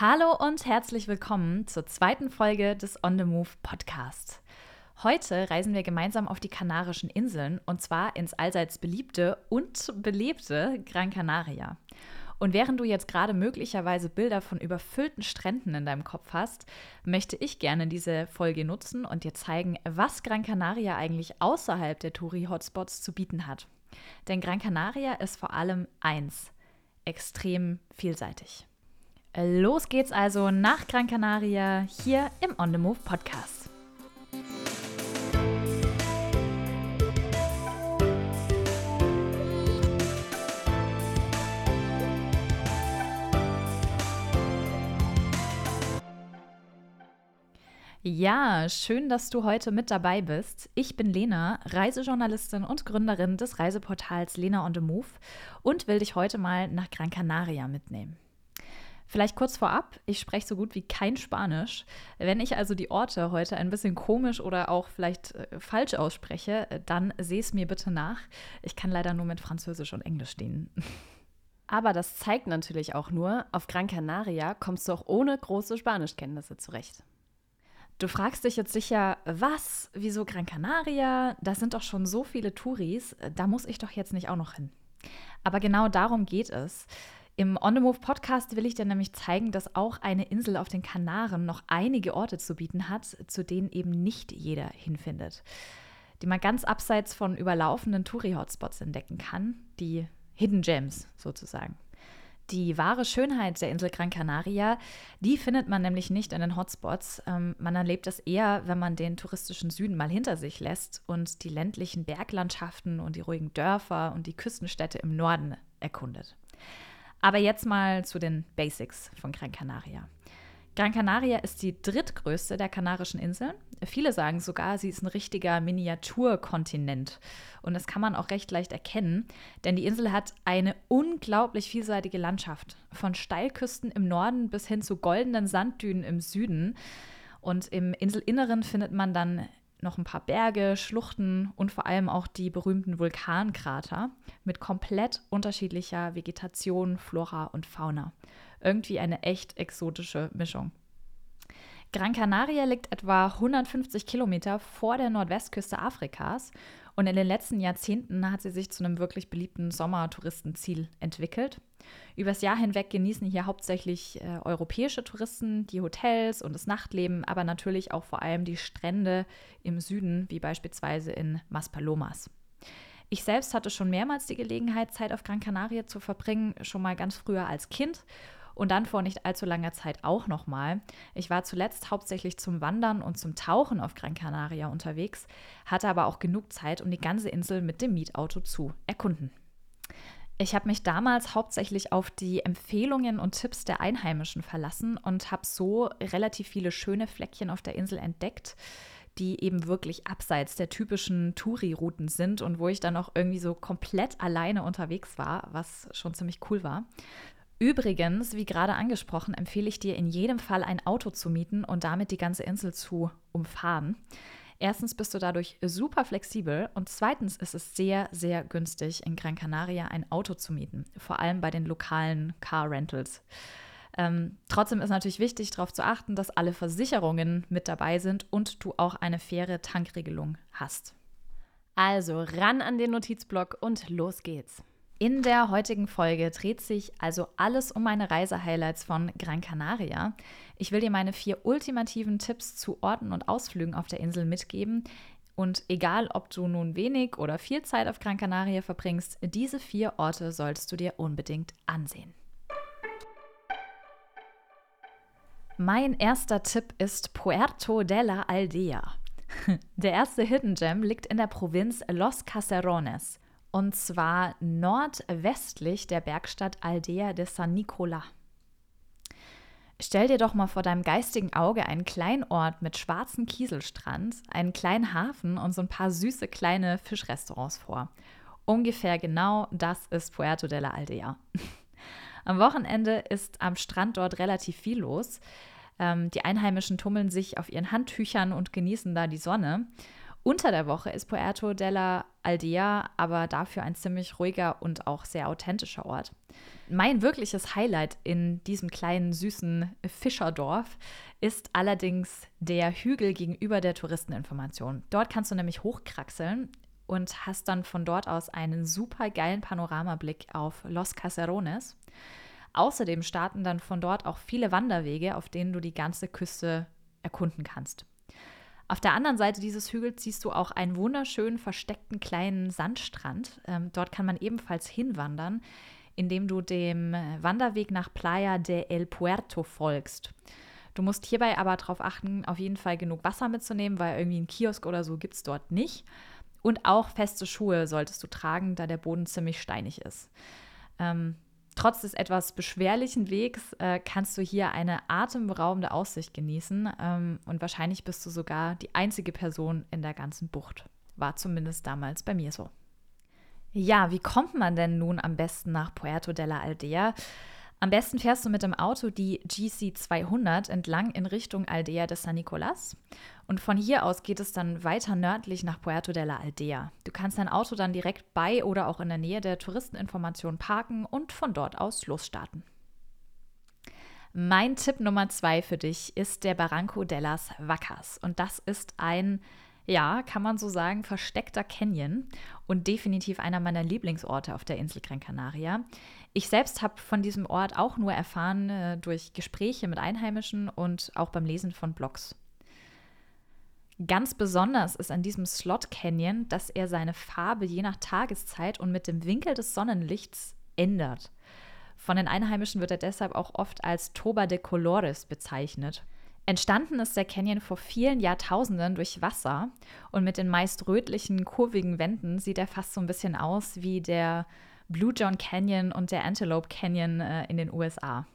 Hallo und herzlich willkommen zur zweiten Folge des On the Move Podcast. Heute reisen wir gemeinsam auf die Kanarischen Inseln und zwar ins allseits beliebte und belebte Gran Canaria. Und während du jetzt gerade möglicherweise Bilder von überfüllten Stränden in deinem Kopf hast, möchte ich gerne diese Folge nutzen und dir zeigen, was Gran Canaria eigentlich außerhalb der Touri-Hotspots zu bieten hat. Denn Gran Canaria ist vor allem eins, extrem vielseitig. Los geht's also nach Gran Canaria hier im On the Move Podcast. Ja, schön, dass du heute mit dabei bist. Ich bin Lena, Reisejournalistin und Gründerin des Reiseportals Lena on the Move und will dich heute mal nach Gran Canaria mitnehmen. Vielleicht kurz vorab, ich spreche so gut wie kein Spanisch. Wenn ich also die Orte heute ein bisschen komisch oder auch vielleicht äh, falsch ausspreche, dann seh es mir bitte nach. Ich kann leider nur mit Französisch und Englisch dienen. Aber das zeigt natürlich auch nur, auf Gran Canaria kommst du auch ohne große Spanischkenntnisse zurecht. Du fragst dich jetzt sicher, was? Wieso Gran Canaria? Da sind doch schon so viele Touris, da muss ich doch jetzt nicht auch noch hin. Aber genau darum geht es. Im On the Move Podcast will ich dir nämlich zeigen, dass auch eine Insel auf den Kanaren noch einige Orte zu bieten hat, zu denen eben nicht jeder hinfindet. Die man ganz abseits von überlaufenden Touri-Hotspots entdecken kann, die Hidden Gems sozusagen. Die wahre Schönheit der Insel Gran Canaria, die findet man nämlich nicht in den Hotspots. Ähm, man erlebt das eher, wenn man den touristischen Süden mal hinter sich lässt und die ländlichen Berglandschaften und die ruhigen Dörfer und die Küstenstädte im Norden erkundet. Aber jetzt mal zu den Basics von Gran Canaria. Gran Canaria ist die drittgrößte der Kanarischen Inseln. Viele sagen sogar, sie ist ein richtiger Miniaturkontinent. Und das kann man auch recht leicht erkennen, denn die Insel hat eine unglaublich vielseitige Landschaft. Von Steilküsten im Norden bis hin zu goldenen Sanddünen im Süden. Und im Inselinneren findet man dann noch ein paar Berge, Schluchten und vor allem auch die berühmten Vulkankrater mit komplett unterschiedlicher Vegetation, Flora und Fauna. Irgendwie eine echt exotische Mischung. Gran Canaria liegt etwa 150 Kilometer vor der Nordwestküste Afrikas und in den letzten Jahrzehnten hat sie sich zu einem wirklich beliebten Sommertouristenziel entwickelt. Übers Jahr hinweg genießen hier hauptsächlich äh, europäische Touristen die Hotels und das Nachtleben, aber natürlich auch vor allem die Strände im Süden, wie beispielsweise in Maspalomas. Ich selbst hatte schon mehrmals die Gelegenheit, Zeit auf Gran Canaria zu verbringen, schon mal ganz früher als Kind und dann vor nicht allzu langer Zeit auch nochmal. Ich war zuletzt hauptsächlich zum Wandern und zum Tauchen auf Gran Canaria unterwegs, hatte aber auch genug Zeit, um die ganze Insel mit dem Mietauto zu erkunden. Ich habe mich damals hauptsächlich auf die Empfehlungen und Tipps der Einheimischen verlassen und habe so relativ viele schöne Fleckchen auf der Insel entdeckt, die eben wirklich abseits der typischen Touri-Routen sind und wo ich dann auch irgendwie so komplett alleine unterwegs war, was schon ziemlich cool war. Übrigens, wie gerade angesprochen, empfehle ich dir in jedem Fall ein Auto zu mieten und damit die ganze Insel zu umfahren. Erstens bist du dadurch super flexibel und zweitens ist es sehr, sehr günstig, in Gran Canaria ein Auto zu mieten, vor allem bei den lokalen Car Rentals. Ähm, trotzdem ist natürlich wichtig, darauf zu achten, dass alle Versicherungen mit dabei sind und du auch eine faire Tankregelung hast. Also ran an den Notizblock und los geht's. In der heutigen Folge dreht sich also alles um meine Reisehighlights von Gran Canaria. Ich will dir meine vier ultimativen Tipps zu Orten und Ausflügen auf der Insel mitgeben. Und egal, ob du nun wenig oder viel Zeit auf Gran Canaria verbringst, diese vier Orte solltest du dir unbedingt ansehen. Mein erster Tipp ist Puerto de la Aldea. Der erste Hidden Gem liegt in der Provinz Los Caserones und zwar nordwestlich der Bergstadt Aldea de San Nicola. Stell dir doch mal vor deinem geistigen Auge einen kleinen Ort mit schwarzem Kieselstrand, einen kleinen Hafen und so ein paar süße kleine Fischrestaurants vor. Ungefähr genau das ist Puerto de la Aldea. Am Wochenende ist am Strand dort relativ viel los. Ähm, die Einheimischen tummeln sich auf ihren Handtüchern und genießen da die Sonne. Unter der Woche ist Puerto de la Aldea aber dafür ein ziemlich ruhiger und auch sehr authentischer Ort. Mein wirkliches Highlight in diesem kleinen süßen Fischerdorf ist allerdings der Hügel gegenüber der Touristeninformation. Dort kannst du nämlich hochkraxeln und hast dann von dort aus einen super geilen Panoramablick auf Los Caserones. Außerdem starten dann von dort auch viele Wanderwege, auf denen du die ganze Küste erkunden kannst. Auf der anderen Seite dieses Hügels siehst du auch einen wunderschönen versteckten kleinen Sandstrand. Ähm, dort kann man ebenfalls hinwandern, indem du dem Wanderweg nach Playa de El Puerto folgst. Du musst hierbei aber darauf achten, auf jeden Fall genug Wasser mitzunehmen, weil irgendwie ein Kiosk oder so gibt es dort nicht. Und auch feste Schuhe solltest du tragen, da der Boden ziemlich steinig ist. Ähm, Trotz des etwas beschwerlichen Wegs äh, kannst du hier eine atemberaubende Aussicht genießen ähm, und wahrscheinlich bist du sogar die einzige Person in der ganzen Bucht. War zumindest damals bei mir so. Ja, wie kommt man denn nun am besten nach Puerto de la Aldea? Am besten fährst du mit dem Auto die GC 200 entlang in Richtung Aldea de San Nicolas. Und von hier aus geht es dann weiter nördlich nach Puerto de la Aldea. Du kannst dein Auto dann direkt bei oder auch in der Nähe der Touristeninformation parken und von dort aus losstarten. Mein Tipp Nummer zwei für dich ist der Barranco de las Vacas. Und das ist ein ja, kann man so sagen, versteckter Canyon und definitiv einer meiner Lieblingsorte auf der Insel Gran Canaria. Ich selbst habe von diesem Ort auch nur erfahren äh, durch Gespräche mit Einheimischen und auch beim Lesen von Blogs. Ganz besonders ist an diesem Slot Canyon, dass er seine Farbe je nach Tageszeit und mit dem Winkel des Sonnenlichts ändert. Von den Einheimischen wird er deshalb auch oft als Toba de Colores bezeichnet. Entstanden ist der Canyon vor vielen Jahrtausenden durch Wasser und mit den meist rötlichen, kurvigen Wänden sieht er fast so ein bisschen aus wie der Blue John Canyon und der Antelope Canyon äh, in den USA.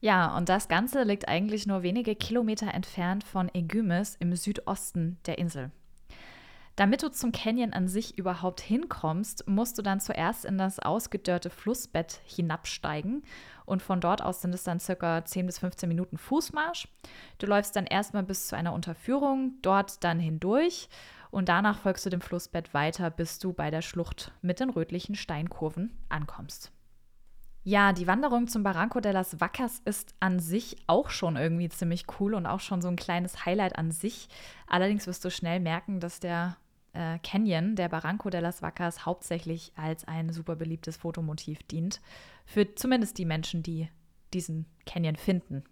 Ja, und das Ganze liegt eigentlich nur wenige Kilometer entfernt von Egymes im Südosten der Insel. Damit du zum Canyon an sich überhaupt hinkommst, musst du dann zuerst in das ausgedörrte Flussbett hinabsteigen und von dort aus sind es dann circa 10 bis 15 Minuten Fußmarsch. Du läufst dann erstmal bis zu einer Unterführung, dort dann hindurch und danach folgst du dem Flussbett weiter, bis du bei der Schlucht mit den rötlichen Steinkurven ankommst. Ja, die Wanderung zum Barranco de las Vacas ist an sich auch schon irgendwie ziemlich cool und auch schon so ein kleines Highlight an sich. Allerdings wirst du schnell merken, dass der äh, Canyon, der Barranco de las Vacas, hauptsächlich als ein super beliebtes Fotomotiv dient. Für zumindest die Menschen, die diesen Canyon finden.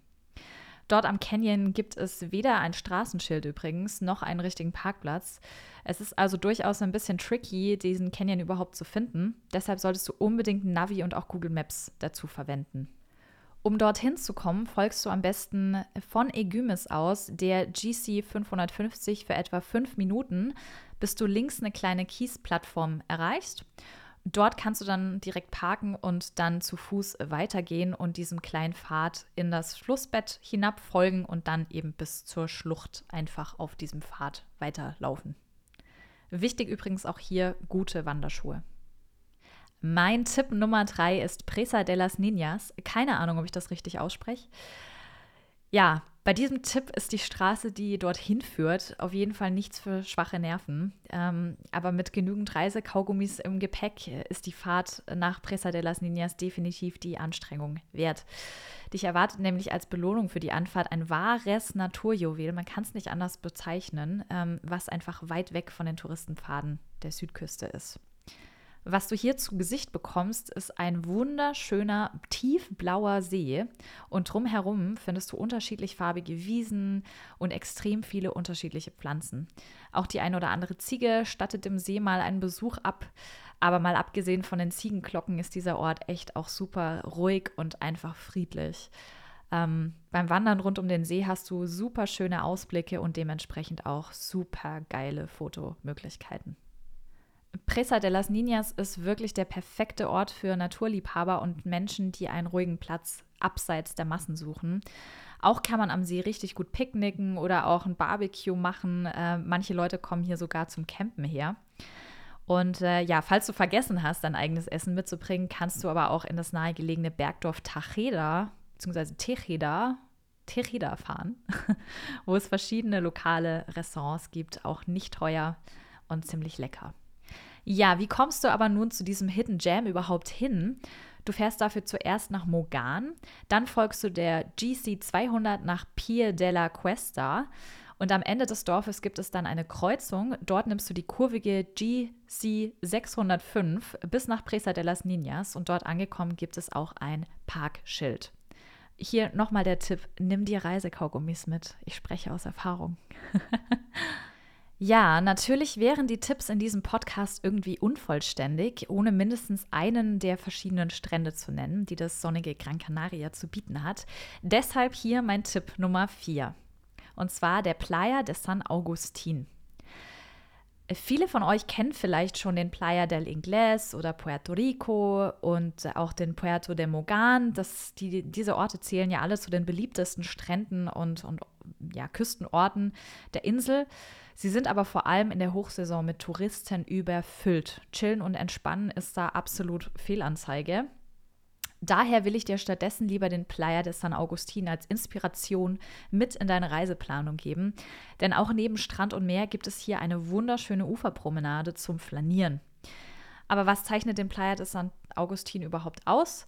Dort am Canyon gibt es weder ein Straßenschild übrigens, noch einen richtigen Parkplatz. Es ist also durchaus ein bisschen tricky, diesen Canyon überhaupt zu finden. Deshalb solltest du unbedingt Navi und auch Google Maps dazu verwenden. Um dorthin zu kommen, folgst du am besten von Egymes aus der GC 550 für etwa fünf Minuten, bis du links eine kleine Kiesplattform erreichst. Dort kannst du dann direkt parken und dann zu Fuß weitergehen und diesem kleinen Pfad in das Flussbett hinab folgen und dann eben bis zur Schlucht einfach auf diesem Pfad weiterlaufen. Wichtig übrigens auch hier gute Wanderschuhe. Mein Tipp Nummer drei ist Presa de las Niñas. Keine Ahnung, ob ich das richtig ausspreche. Ja, bei diesem Tipp ist die Straße, die dorthin führt, auf jeden Fall nichts für schwache Nerven. Ähm, aber mit genügend Reisekaugummis im Gepäck ist die Fahrt nach Presa de las Niñas definitiv die Anstrengung wert. Dich erwartet nämlich als Belohnung für die Anfahrt ein wahres Naturjuwel, man kann es nicht anders bezeichnen, ähm, was einfach weit weg von den Touristenpfaden der Südküste ist. Was du hier zu Gesicht bekommst, ist ein wunderschöner, tiefblauer See. Und drumherum findest du unterschiedlich farbige Wiesen und extrem viele unterschiedliche Pflanzen. Auch die eine oder andere Ziege stattet dem See mal einen Besuch ab. Aber mal abgesehen von den Ziegenglocken ist dieser Ort echt auch super ruhig und einfach friedlich. Ähm, beim Wandern rund um den See hast du super schöne Ausblicke und dementsprechend auch super geile Fotomöglichkeiten. Presa de las Niñas ist wirklich der perfekte Ort für Naturliebhaber und Menschen, die einen ruhigen Platz abseits der Massen suchen. Auch kann man am See richtig gut picknicken oder auch ein Barbecue machen. Äh, manche Leute kommen hier sogar zum Campen her. Und äh, ja, falls du vergessen hast, dein eigenes Essen mitzubringen, kannst du aber auch in das nahegelegene Bergdorf Tacheda bzw. Tejeda Terida fahren, wo es verschiedene lokale Restaurants gibt, auch nicht teuer und ziemlich lecker. Ja, wie kommst du aber nun zu diesem Hidden Jam überhaupt hin? Du fährst dafür zuerst nach Mogan, dann folgst du der GC 200 nach Pier della Cuesta und am Ende des Dorfes gibt es dann eine Kreuzung. Dort nimmst du die kurvige GC 605 bis nach Presa de las Niñas und dort angekommen gibt es auch ein Parkschild. Hier nochmal der Tipp, nimm dir Reisekaugummis mit. Ich spreche aus Erfahrung. ja, natürlich wären die Tipps in diesem Podcast irgendwie unvollständig, ohne mindestens einen der verschiedenen Strände zu nennen, die das sonnige Gran Canaria zu bieten hat. Deshalb hier mein Tipp Nummer 4. Und zwar der Playa de San Agustin. Viele von euch kennen vielleicht schon den Playa del Ingles oder Puerto Rico und auch den Puerto de Mogan. Das, die, diese Orte zählen ja alle zu den beliebtesten Stränden und, und ja, Küstenorten der Insel. Sie sind aber vor allem in der Hochsaison mit Touristen überfüllt. Chillen und Entspannen ist da absolut Fehlanzeige. Daher will ich dir stattdessen lieber den Playa de San Agustin als Inspiration mit in deine Reiseplanung geben. Denn auch neben Strand und Meer gibt es hier eine wunderschöne Uferpromenade zum Flanieren. Aber was zeichnet den Playa de San Agustin überhaupt aus?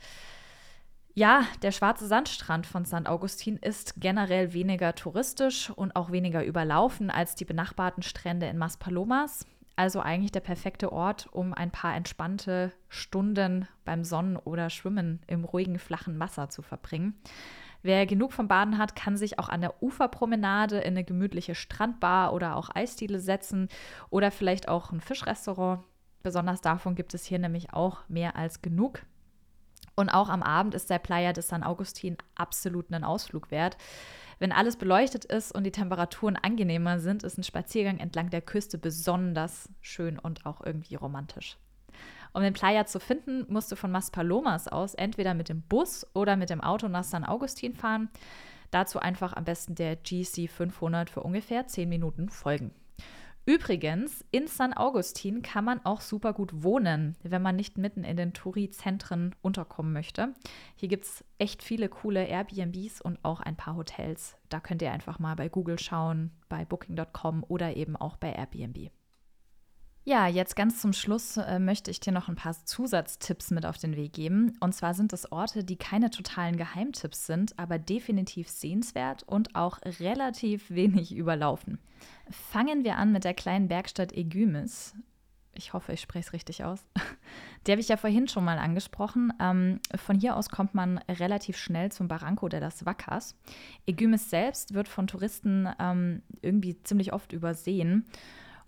Ja, der schwarze Sandstrand von St. Augustin ist generell weniger touristisch und auch weniger überlaufen als die benachbarten Strände in Maspalomas. Also eigentlich der perfekte Ort, um ein paar entspannte Stunden beim Sonnen- oder Schwimmen im ruhigen, flachen Wasser zu verbringen. Wer genug vom Baden hat, kann sich auch an der Uferpromenade in eine gemütliche Strandbar oder auch Eisdiele setzen oder vielleicht auch ein Fischrestaurant. Besonders davon gibt es hier nämlich auch mehr als genug. Und auch am Abend ist der Playa de San Agustin absolut einen Ausflug wert. Wenn alles beleuchtet ist und die Temperaturen angenehmer sind, ist ein Spaziergang entlang der Küste besonders schön und auch irgendwie romantisch. Um den Playa zu finden, musst du von Maspalomas aus entweder mit dem Bus oder mit dem Auto nach San Augustin fahren. Dazu einfach am besten der GC 500 für ungefähr 10 Minuten folgen. Übrigens, in San Augustin kann man auch super gut wohnen, wenn man nicht mitten in den Touri-Zentren unterkommen möchte. Hier gibt es echt viele coole Airbnbs und auch ein paar Hotels. Da könnt ihr einfach mal bei Google schauen, bei Booking.com oder eben auch bei Airbnb. Ja, jetzt ganz zum Schluss äh, möchte ich dir noch ein paar Zusatztipps mit auf den Weg geben. Und zwar sind es Orte, die keine totalen Geheimtipps sind, aber definitiv sehenswert und auch relativ wenig überlaufen. Fangen wir an mit der kleinen Bergstadt Egymis. Ich hoffe, ich spreche es richtig aus. Die habe ich ja vorhin schon mal angesprochen. Ähm, von hier aus kommt man relativ schnell zum Barranco de las Vacas. Egymis selbst wird von Touristen ähm, irgendwie ziemlich oft übersehen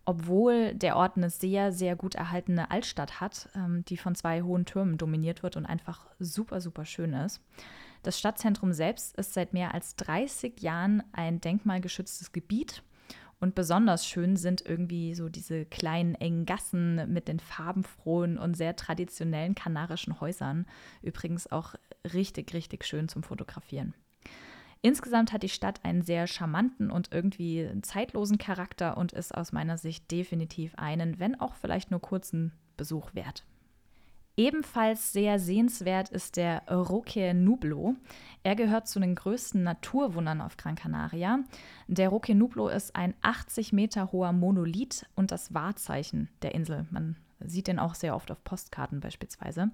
obwohl der Ort eine sehr, sehr gut erhaltene Altstadt hat, ähm, die von zwei hohen Türmen dominiert wird und einfach super, super schön ist. Das Stadtzentrum selbst ist seit mehr als 30 Jahren ein denkmalgeschütztes Gebiet. Und besonders schön sind irgendwie so diese kleinen engen Gassen mit den farbenfrohen und sehr traditionellen kanarischen Häusern. Übrigens auch richtig, richtig schön zum Fotografieren. Insgesamt hat die Stadt einen sehr charmanten und irgendwie zeitlosen Charakter und ist aus meiner Sicht definitiv einen, wenn auch vielleicht nur kurzen Besuch wert. Ebenfalls sehr sehenswert ist der Roque Nublo. Er gehört zu den größten Naturwundern auf Gran Canaria. Der Roque Nublo ist ein 80 Meter hoher Monolith und das Wahrzeichen der Insel. Man sieht den auch sehr oft auf Postkarten beispielsweise.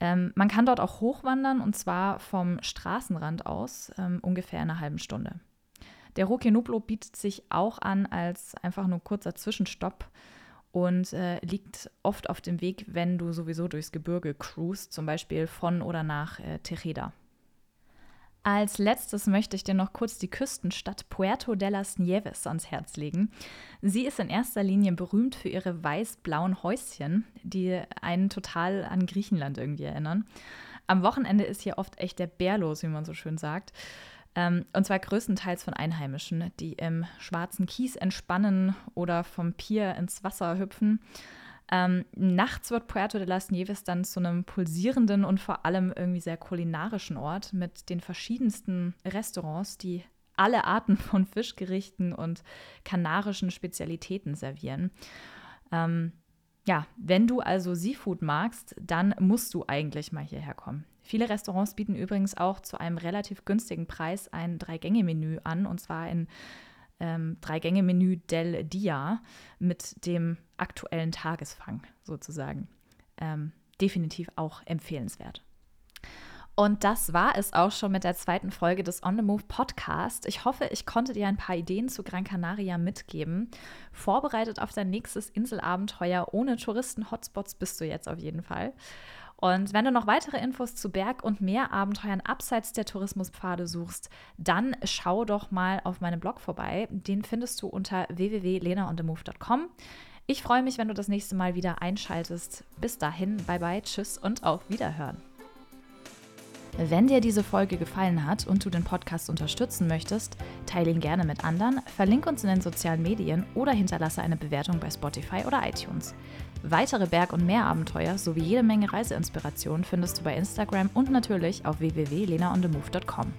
Ähm, man kann dort auch hochwandern und zwar vom Straßenrand aus ähm, ungefähr in einer halben Stunde. Der Roque Nublo bietet sich auch an als einfach nur kurzer Zwischenstopp und äh, liegt oft auf dem Weg, wenn du sowieso durchs Gebirge cruist, zum Beispiel von oder nach äh, Tereda. Als letztes möchte ich dir noch kurz die Küstenstadt Puerto de las Nieves ans Herz legen. Sie ist in erster Linie berühmt für ihre weiß-blauen Häuschen, die einen total an Griechenland irgendwie erinnern. Am Wochenende ist hier oft echt der Bär los, wie man so schön sagt. Ähm, und zwar größtenteils von Einheimischen, die im schwarzen Kies entspannen oder vom Pier ins Wasser hüpfen. Ähm, nachts wird Puerto de las Nieves dann zu einem pulsierenden und vor allem irgendwie sehr kulinarischen Ort mit den verschiedensten Restaurants, die alle Arten von Fischgerichten und kanarischen Spezialitäten servieren. Ähm, ja, wenn du also Seafood magst, dann musst du eigentlich mal hierher kommen. Viele Restaurants bieten übrigens auch zu einem relativ günstigen Preis ein Drei-Gänge-Menü an, und zwar ein ähm, Drei-Gänge-Menü del Dia mit dem aktuellen Tagesfang sozusagen. Ähm, definitiv auch empfehlenswert. Und das war es auch schon mit der zweiten Folge des On the Move Podcast. Ich hoffe, ich konnte dir ein paar Ideen zu Gran Canaria mitgeben. Vorbereitet auf dein nächstes Inselabenteuer ohne Touristen-Hotspots bist du jetzt auf jeden Fall. Und wenn du noch weitere Infos zu Berg- und Meerabenteuern abseits der Tourismuspfade suchst, dann schau doch mal auf meinem Blog vorbei. Den findest du unter www.lenaonthemove.com. Ich freue mich, wenn du das nächste Mal wieder einschaltest. Bis dahin, bye bye, tschüss und auf Wiederhören. Wenn dir diese Folge gefallen hat und du den Podcast unterstützen möchtest, teile ihn gerne mit anderen, verlink uns in den sozialen Medien oder hinterlasse eine Bewertung bei Spotify oder iTunes. Weitere Berg- und Meerabenteuer sowie jede Menge Reiseinspiration findest du bei Instagram und natürlich auf www.lenaonthemove.com.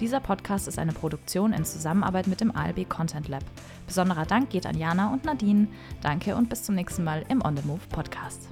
Dieser Podcast ist eine Produktion in Zusammenarbeit mit dem ALB Content Lab. Besonderer Dank geht an Jana und Nadine. Danke und bis zum nächsten Mal im On the Move Podcast.